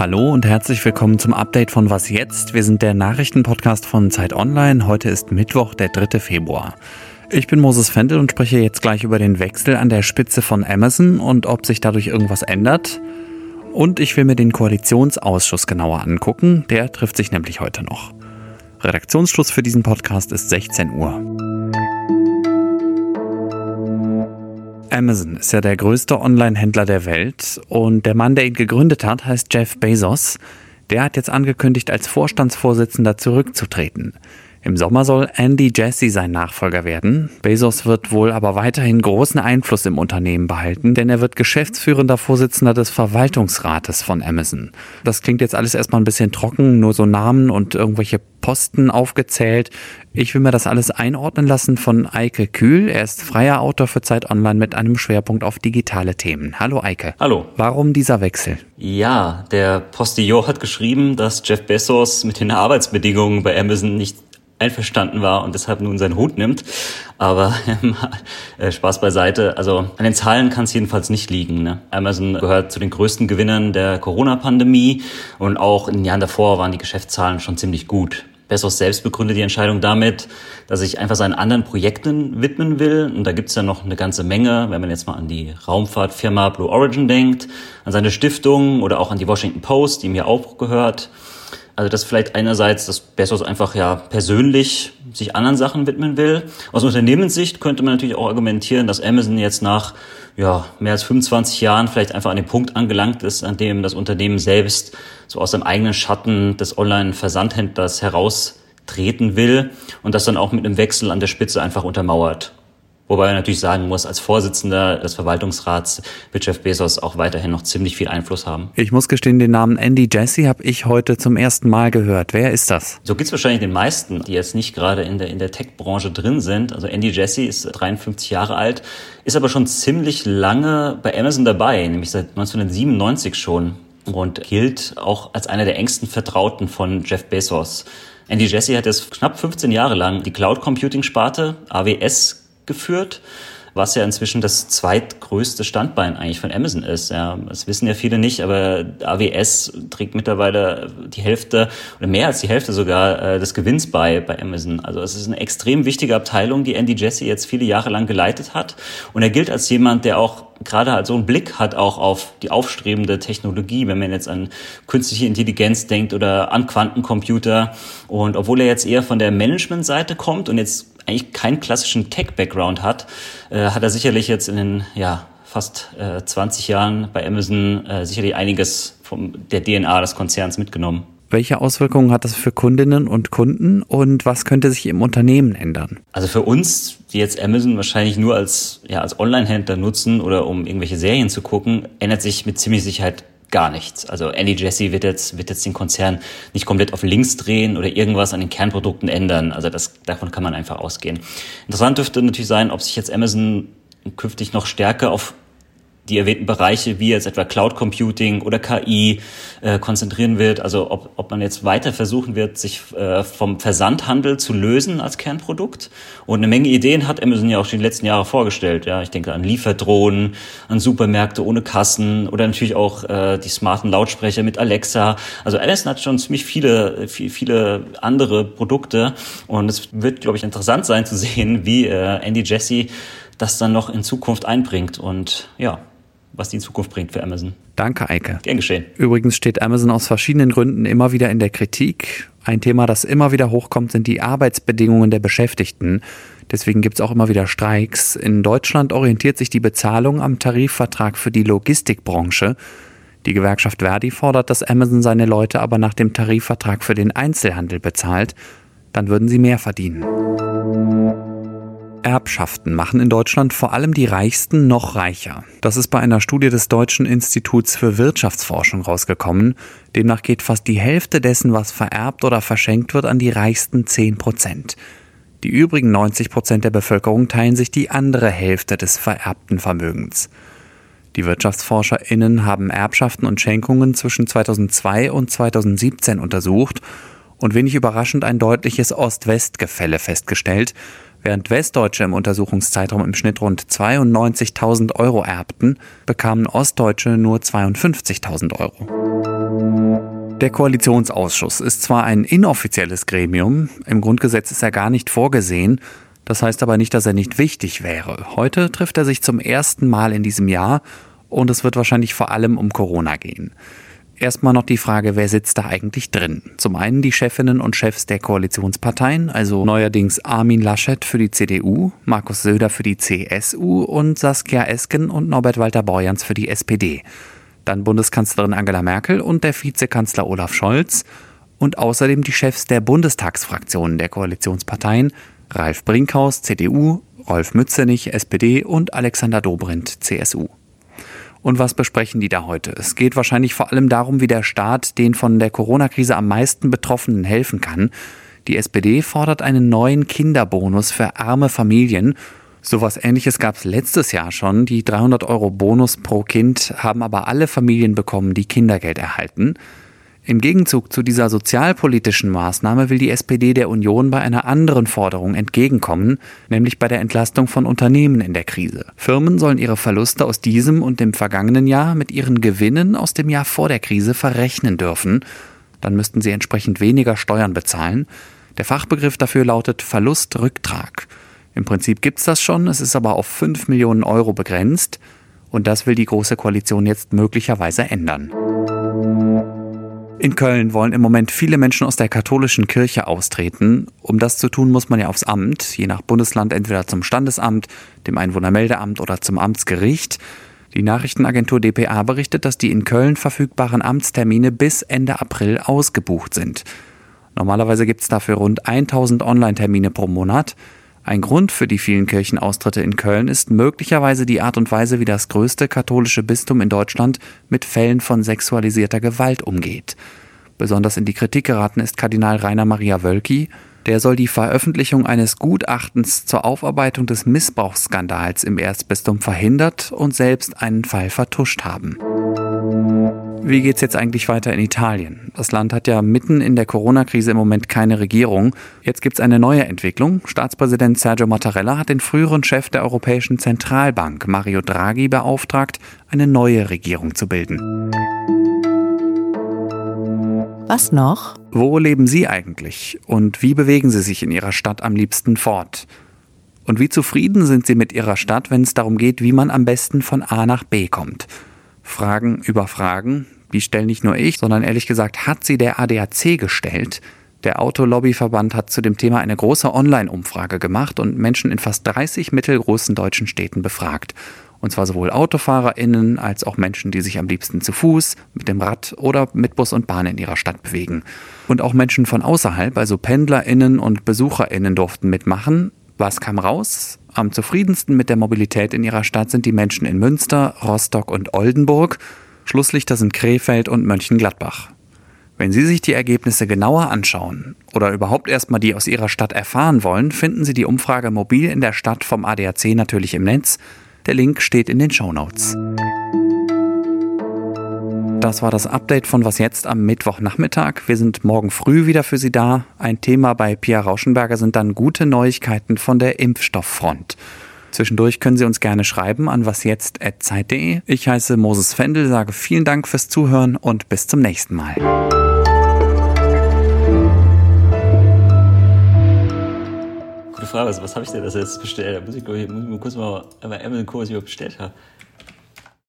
Hallo und herzlich willkommen zum Update von Was jetzt? Wir sind der Nachrichtenpodcast von Zeit Online. Heute ist Mittwoch, der 3. Februar. Ich bin Moses Fendel und spreche jetzt gleich über den Wechsel an der Spitze von Amazon und ob sich dadurch irgendwas ändert. Und ich will mir den Koalitionsausschuss genauer angucken. Der trifft sich nämlich heute noch. Redaktionsschluss für diesen Podcast ist 16 Uhr. Amazon ist ja der größte Online-Händler der Welt und der Mann, der ihn gegründet hat, heißt Jeff Bezos. Der hat jetzt angekündigt, als Vorstandsvorsitzender zurückzutreten. Im Sommer soll Andy Jassy sein Nachfolger werden. Bezos wird wohl aber weiterhin großen Einfluss im Unternehmen behalten, denn er wird geschäftsführender Vorsitzender des Verwaltungsrates von Amazon. Das klingt jetzt alles erstmal ein bisschen trocken, nur so Namen und irgendwelche Posten aufgezählt. Ich will mir das alles einordnen lassen von Eike Kühl. Er ist freier Autor für Zeit Online mit einem Schwerpunkt auf digitale Themen. Hallo Eike. Hallo. Warum dieser Wechsel? Ja, der Postillon hat geschrieben, dass Jeff Bezos mit den Arbeitsbedingungen bei Amazon nicht einverstanden war und deshalb nun seinen Hut nimmt. Aber äh, Spaß beiseite. Also an den Zahlen kann es jedenfalls nicht liegen. Ne? Amazon gehört zu den größten Gewinnern der Corona-Pandemie und auch in den Jahren davor waren die Geschäftszahlen schon ziemlich gut. Bezos selbst begründet die Entscheidung damit, dass ich einfach seinen anderen Projekten widmen will. Und da gibt's ja noch eine ganze Menge, wenn man jetzt mal an die Raumfahrtfirma Blue Origin denkt, an seine Stiftung oder auch an die Washington Post, die mir auch gehört. Also das vielleicht einerseits, dass Bezos einfach ja persönlich sich anderen Sachen widmen will. Aus Unternehmenssicht könnte man natürlich auch argumentieren, dass Amazon jetzt nach ja, mehr als 25 Jahren vielleicht einfach an den Punkt angelangt ist, an dem das Unternehmen selbst so aus dem eigenen Schatten des Online-Versandhändlers heraustreten will und das dann auch mit einem Wechsel an der Spitze einfach untermauert. Wobei man natürlich sagen muss, als Vorsitzender des Verwaltungsrats wird Jeff Bezos auch weiterhin noch ziemlich viel Einfluss haben. Ich muss gestehen, den Namen Andy Jassy habe ich heute zum ersten Mal gehört. Wer ist das? So gibt's wahrscheinlich den meisten, die jetzt nicht gerade in der, in der Tech-Branche drin sind. Also Andy Jassy ist 53 Jahre alt, ist aber schon ziemlich lange bei Amazon dabei, nämlich seit 1997 schon und gilt auch als einer der engsten Vertrauten von Jeff Bezos. Andy Jassy hat jetzt knapp 15 Jahre lang die Cloud Computing Sparte AWS geführt, was ja inzwischen das zweitgrößte Standbein eigentlich von Amazon ist. Ja, das wissen ja viele nicht, aber AWS trägt mittlerweile die Hälfte oder mehr als die Hälfte sogar äh, des Gewinns bei bei Amazon. Also es ist eine extrem wichtige Abteilung, die Andy Jassy jetzt viele Jahre lang geleitet hat und er gilt als jemand, der auch gerade halt so einen Blick hat auch auf die aufstrebende Technologie, wenn man jetzt an künstliche Intelligenz denkt oder an Quantencomputer. Und obwohl er jetzt eher von der Management-Seite kommt und jetzt eigentlich keinen klassischen Tech-Background hat, äh, hat er sicherlich jetzt in den ja, fast äh, 20 Jahren bei Amazon äh, sicherlich einiges von der DNA des Konzerns mitgenommen. Welche Auswirkungen hat das für Kundinnen und Kunden und was könnte sich im Unternehmen ändern? Also für uns, die jetzt Amazon wahrscheinlich nur als, ja, als Online-Händler nutzen oder um irgendwelche Serien zu gucken, ändert sich mit ziemlich Sicherheit gar nichts. Also Andy Jesse wird jetzt, wird jetzt den Konzern nicht komplett auf links drehen oder irgendwas an den Kernprodukten ändern. Also das, davon kann man einfach ausgehen. Interessant dürfte natürlich sein, ob sich jetzt Amazon künftig noch stärker auf die erwähnten Bereiche wie jetzt etwa Cloud Computing oder KI äh, konzentrieren wird. Also ob, ob man jetzt weiter versuchen wird, sich äh, vom Versandhandel zu lösen als Kernprodukt. Und eine Menge Ideen hat Amazon ja auch schon die letzten Jahre vorgestellt. Ja, ich denke an Lieferdrohnen, an Supermärkte ohne Kassen oder natürlich auch äh, die smarten Lautsprecher mit Alexa. Also Amazon hat schon ziemlich viele, viele, viele andere Produkte. Und es wird, glaube ich, interessant sein zu sehen, wie äh, Andy Jesse das dann noch in Zukunft einbringt. Und ja, was die Zukunft bringt für Amazon. Danke, Eike. Gern geschehen. Übrigens steht Amazon aus verschiedenen Gründen immer wieder in der Kritik. Ein Thema, das immer wieder hochkommt, sind die Arbeitsbedingungen der Beschäftigten. Deswegen gibt es auch immer wieder Streiks. In Deutschland orientiert sich die Bezahlung am Tarifvertrag für die Logistikbranche. Die Gewerkschaft Verdi fordert, dass Amazon seine Leute aber nach dem Tarifvertrag für den Einzelhandel bezahlt. Dann würden sie mehr verdienen. Erbschaften machen in Deutschland vor allem die Reichsten noch reicher. Das ist bei einer Studie des Deutschen Instituts für Wirtschaftsforschung rausgekommen. Demnach geht fast die Hälfte dessen, was vererbt oder verschenkt wird, an die reichsten 10 Prozent. Die übrigen 90 Prozent der Bevölkerung teilen sich die andere Hälfte des vererbten Vermögens. Die WirtschaftsforscherInnen haben Erbschaften und Schenkungen zwischen 2002 und 2017 untersucht und wenig überraschend ein deutliches Ost-West-Gefälle festgestellt. Während Westdeutsche im Untersuchungszeitraum im Schnitt rund 92.000 Euro erbten, bekamen Ostdeutsche nur 52.000 Euro. Der Koalitionsausschuss ist zwar ein inoffizielles Gremium, im Grundgesetz ist er gar nicht vorgesehen, das heißt aber nicht, dass er nicht wichtig wäre. Heute trifft er sich zum ersten Mal in diesem Jahr und es wird wahrscheinlich vor allem um Corona gehen. Erstmal noch die Frage, wer sitzt da eigentlich drin? Zum einen die Chefinnen und Chefs der Koalitionsparteien, also neuerdings Armin Laschet für die CDU, Markus Söder für die CSU und Saskia Esken und Norbert Walter Borjans für die SPD. Dann Bundeskanzlerin Angela Merkel und der Vizekanzler Olaf Scholz und außerdem die Chefs der Bundestagsfraktionen der Koalitionsparteien, Ralf Brinkhaus, CDU, Rolf Mützenich, SPD und Alexander Dobrindt, CSU. Und was besprechen die da heute? Es geht wahrscheinlich vor allem darum, wie der Staat den von der Corona-Krise am meisten Betroffenen helfen kann. Die SPD fordert einen neuen Kinderbonus für arme Familien. Sowas ähnliches gab es letztes Jahr schon. Die 300 Euro Bonus pro Kind haben aber alle Familien bekommen, die Kindergeld erhalten. Im Gegenzug zu dieser sozialpolitischen Maßnahme will die SPD der Union bei einer anderen Forderung entgegenkommen, nämlich bei der Entlastung von Unternehmen in der Krise. Firmen sollen ihre Verluste aus diesem und dem vergangenen Jahr mit ihren Gewinnen aus dem Jahr vor der Krise verrechnen dürfen. Dann müssten sie entsprechend weniger Steuern bezahlen. Der Fachbegriff dafür lautet Verlustrücktrag. Im Prinzip gibt's das schon, es ist aber auf 5 Millionen Euro begrenzt. Und das will die Große Koalition jetzt möglicherweise ändern. In Köln wollen im Moment viele Menschen aus der katholischen Kirche austreten. Um das zu tun, muss man ja aufs Amt, je nach Bundesland entweder zum Standesamt, dem Einwohnermeldeamt oder zum Amtsgericht. Die Nachrichtenagentur dpa berichtet, dass die in Köln verfügbaren Amtstermine bis Ende April ausgebucht sind. Normalerweise gibt es dafür rund 1000 Online-Termine pro Monat. Ein Grund für die vielen Kirchenaustritte in Köln ist möglicherweise die Art und Weise, wie das größte katholische Bistum in Deutschland mit Fällen von sexualisierter Gewalt umgeht. Besonders in die Kritik geraten ist Kardinal Rainer Maria Wölki. Der soll die Veröffentlichung eines Gutachtens zur Aufarbeitung des Missbrauchsskandals im Erzbistum verhindert und selbst einen Fall vertuscht haben. Wie geht's jetzt eigentlich weiter in Italien? Das Land hat ja mitten in der Corona-Krise im Moment keine Regierung. Jetzt gibt's eine neue Entwicklung. Staatspräsident Sergio Mattarella hat den früheren Chef der Europäischen Zentralbank, Mario Draghi, beauftragt, eine neue Regierung zu bilden. Was noch? Wo leben Sie eigentlich? Und wie bewegen Sie sich in Ihrer Stadt am liebsten fort? Und wie zufrieden sind Sie mit Ihrer Stadt, wenn es darum geht, wie man am besten von A nach B kommt? Fragen über Fragen, die stelle nicht nur ich, sondern ehrlich gesagt hat sie der ADAC gestellt. Der Autolobbyverband hat zu dem Thema eine große Online-Umfrage gemacht und Menschen in fast 30 mittelgroßen deutschen Städten befragt. Und zwar sowohl AutofahrerInnen als auch Menschen, die sich am liebsten zu Fuß, mit dem Rad oder mit Bus und Bahn in ihrer Stadt bewegen. Und auch Menschen von außerhalb, also PendlerInnen und BesucherInnen durften mitmachen. Was kam raus? Am zufriedensten mit der Mobilität in ihrer Stadt sind die Menschen in Münster, Rostock und Oldenburg. Schlusslichter sind Krefeld und Mönchengladbach. Wenn Sie sich die Ergebnisse genauer anschauen oder überhaupt erstmal die aus Ihrer Stadt erfahren wollen, finden Sie die Umfrage Mobil in der Stadt vom ADAC natürlich im Netz. Der Link steht in den Show Notes. Das war das Update von Was jetzt am Mittwochnachmittag. Wir sind morgen früh wieder für Sie da. Ein Thema bei Pia Rauschenberger sind dann gute Neuigkeiten von der Impfstofffront. Zwischendurch können Sie uns gerne schreiben an wasjetzt.zeit.de. Ich heiße Moses Fendel, sage vielen Dank fürs Zuhören und bis zum nächsten Mal. Gute Frage, also was habe ich denn das jetzt bestellt? Da muss ich, muss ich mal kurz mal was ich überhaupt bestellt habe.